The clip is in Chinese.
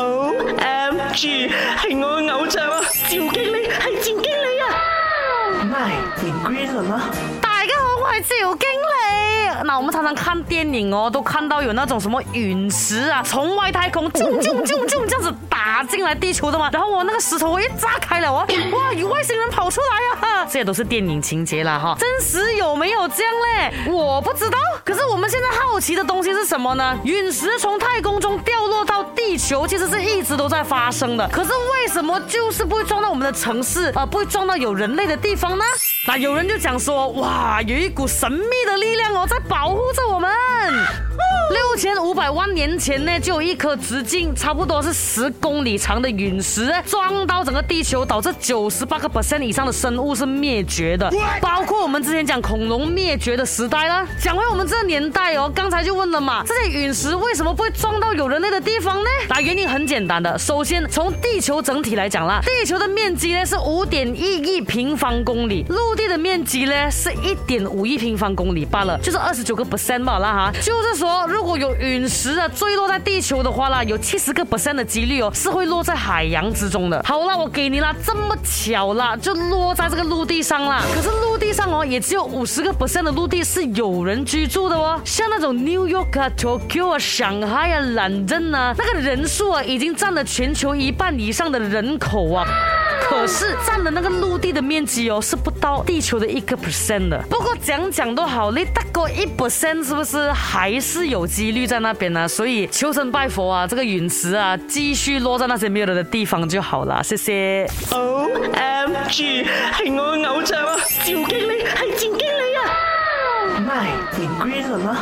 O M G，系我嘅偶像啊！赵经理，系赵经理啊！My green 吗？大家好，我系赵经理。那我们常常看电影哦，都看到有那种什么陨石啊，从外太空这样子打进来地球的嘛。然后我那个石头，我一炸开了，哦，哇，有外星人跑出来啊！这些都是电影情节啦，哈，真实有没有这样嘞？我不知道。可是我们现在好奇的东西是什么呢？陨石从太空中掉落。球其实是一直都在发生的，可是为什么就是不会撞到我们的城市，呃，不会撞到有人类的地方呢？那有人就讲说，哇，有一股神秘的力量哦，在保。百万年前呢，就有一颗直径差不多是十公里长的陨石撞到整个地球，导致九十八个 percent 以上的生物是灭绝的，包括我们之前讲恐龙灭绝的时代了。讲回我们这个年代哦，刚才就问了嘛，这些陨石为什么不会撞到有人类的地方呢？那原因很简单的，首先从地球整体来讲啦，地球的面积呢是五点一亿平方公里，陆地的面积呢是一点五亿平方公里罢了，就是二十九个 percent 嘛，那哈，就是说如果有陨。石。是啊，坠落在地球的话啦，有七十个 percent 的几率哦，是会落在海洋之中的。好啦，我给你啦，这么巧啦，就落在这个陆地上啦。可是陆地上哦，也只有五十个 percent 的陆地是有人居住的哦，像那种 New York 啊、Tokyo 啊、Shanghai 啊、London 啊，那个人数啊，已经占了全球一半以上的人口啊。可是占了那个陆地的面积哦，是不到地球的一个 percent 的。不过讲讲都好你大概一 percent 是不是还是有几率在那边呢？所以求神拜佛啊，这个陨石啊，继续落在那些没有人的地方就好了。谢谢。O M G，系我偶像啊，赵经理系赵经理啊。My，你 green 了吗？